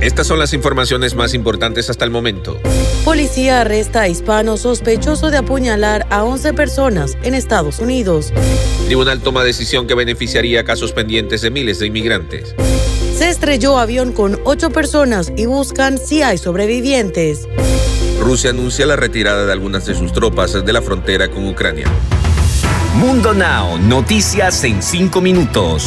Estas son las informaciones más importantes hasta el momento. Policía arresta a hispano sospechoso de apuñalar a 11 personas en Estados Unidos. Tribunal toma decisión que beneficiaría a casos pendientes de miles de inmigrantes. Se estrelló avión con ocho personas y buscan si hay sobrevivientes. Rusia anuncia la retirada de algunas de sus tropas de la frontera con Ucrania. Mundo Now, noticias en cinco minutos.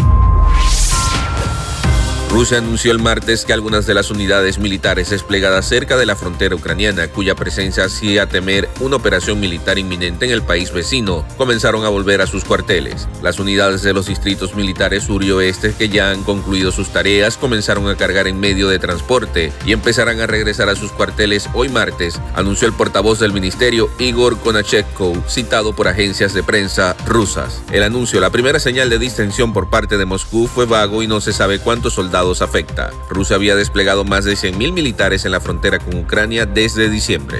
Rusia anunció el martes que algunas de las unidades militares desplegadas cerca de la frontera ucraniana, cuya presencia hacía temer una operación militar inminente en el país vecino, comenzaron a volver a sus cuarteles. Las unidades de los distritos militares sur y oeste que ya han concluido sus tareas comenzaron a cargar en medio de transporte y empezarán a regresar a sus cuarteles hoy martes, anunció el portavoz del ministerio Igor Konachevko, citado por agencias de prensa rusas. El anuncio, la primera señal de distensión por parte de Moscú, fue vago y no se sabe cuántos soldados afecta. Rusia había desplegado más de 100.000 militares en la frontera con Ucrania desde diciembre.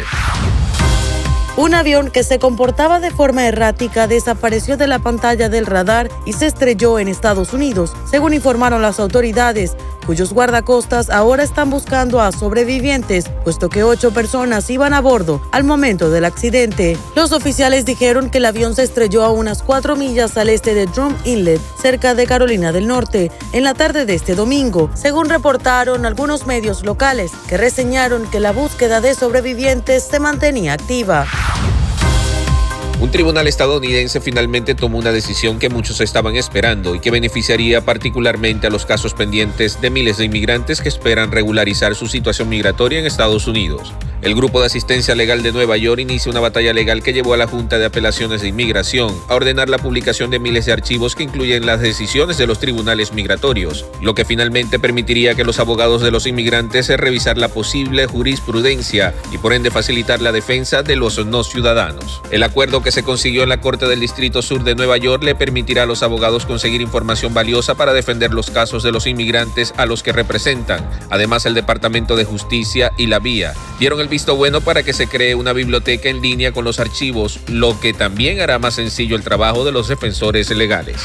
Un avión que se comportaba de forma errática desapareció de la pantalla del radar y se estrelló en Estados Unidos, según informaron las autoridades cuyos guardacostas ahora están buscando a sobrevivientes, puesto que ocho personas iban a bordo al momento del accidente. Los oficiales dijeron que el avión se estrelló a unas cuatro millas al este de Drum Inlet, cerca de Carolina del Norte, en la tarde de este domingo, según reportaron algunos medios locales, que reseñaron que la búsqueda de sobrevivientes se mantenía activa. Un tribunal estadounidense finalmente tomó una decisión que muchos estaban esperando y que beneficiaría particularmente a los casos pendientes de miles de inmigrantes que esperan regularizar su situación migratoria en Estados Unidos. El Grupo de Asistencia Legal de Nueva York inicia una batalla legal que llevó a la Junta de Apelaciones de Inmigración a ordenar la publicación de miles de archivos que incluyen las decisiones de los tribunales migratorios, lo que finalmente permitiría que los abogados de los inmigrantes revisar la posible jurisprudencia y por ende facilitar la defensa de los no ciudadanos. El acuerdo que se consiguió en la Corte del Distrito Sur de Nueva York le permitirá a los abogados conseguir información valiosa para defender los casos de los inmigrantes a los que representan. Además, el Departamento de Justicia y la Vía dieron el visto bueno para que se cree una biblioteca en línea con los archivos, lo que también hará más sencillo el trabajo de los defensores legales.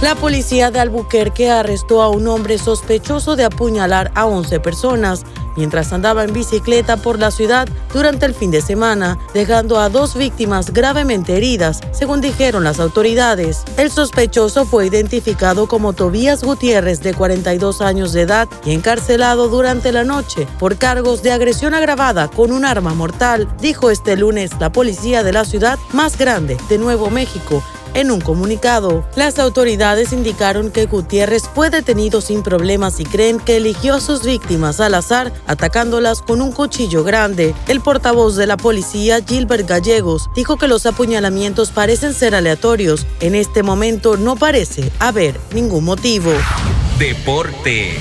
La policía de Albuquerque arrestó a un hombre sospechoso de apuñalar a 11 personas mientras andaba en bicicleta por la ciudad durante el fin de semana, dejando a dos víctimas gravemente heridas, según dijeron las autoridades. El sospechoso fue identificado como Tobías Gutiérrez, de 42 años de edad, y encarcelado durante la noche por cargos de agresión agravada con un arma mortal, dijo este lunes la policía de la ciudad más grande de Nuevo México, en un comunicado, las autoridades indicaron que Gutiérrez fue detenido sin problemas y creen que eligió a sus víctimas al azar, atacándolas con un cuchillo grande. El portavoz de la policía, Gilbert Gallegos, dijo que los apuñalamientos parecen ser aleatorios. En este momento no parece haber ningún motivo. Deportes.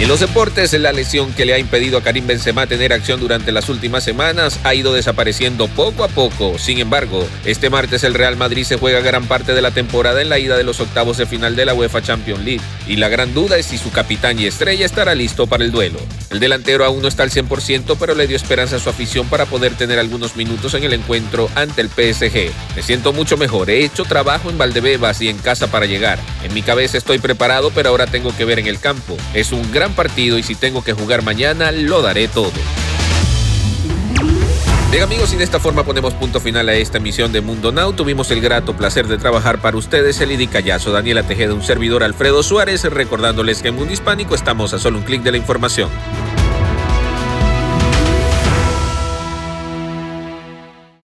En los deportes, la lesión que le ha impedido a Karim Benzema tener acción durante las últimas semanas ha ido desapareciendo poco a poco. Sin embargo, este martes el Real Madrid se juega gran parte de la temporada en la ida de los octavos de final de la UEFA Champions League. Y la gran duda es si su capitán y estrella estará listo para el duelo. El delantero aún no está al 100%, pero le dio esperanza a su afición para poder tener algunos minutos en el encuentro ante el PSG. Me siento mucho mejor, he hecho trabajo en Valdebebas y en casa para llegar. En mi cabeza estoy preparado, pero ahora tengo que ver en el campo. Es un gran partido y si tengo que jugar mañana, lo daré todo. Bien amigos, y de esta forma ponemos punto final a esta emisión de Mundo Now. Tuvimos el grato placer de trabajar para ustedes, el Idi Callazo, Daniela Tejeda, un servidor Alfredo Suárez, recordándoles que en Mundo Hispánico estamos a solo un clic de la información.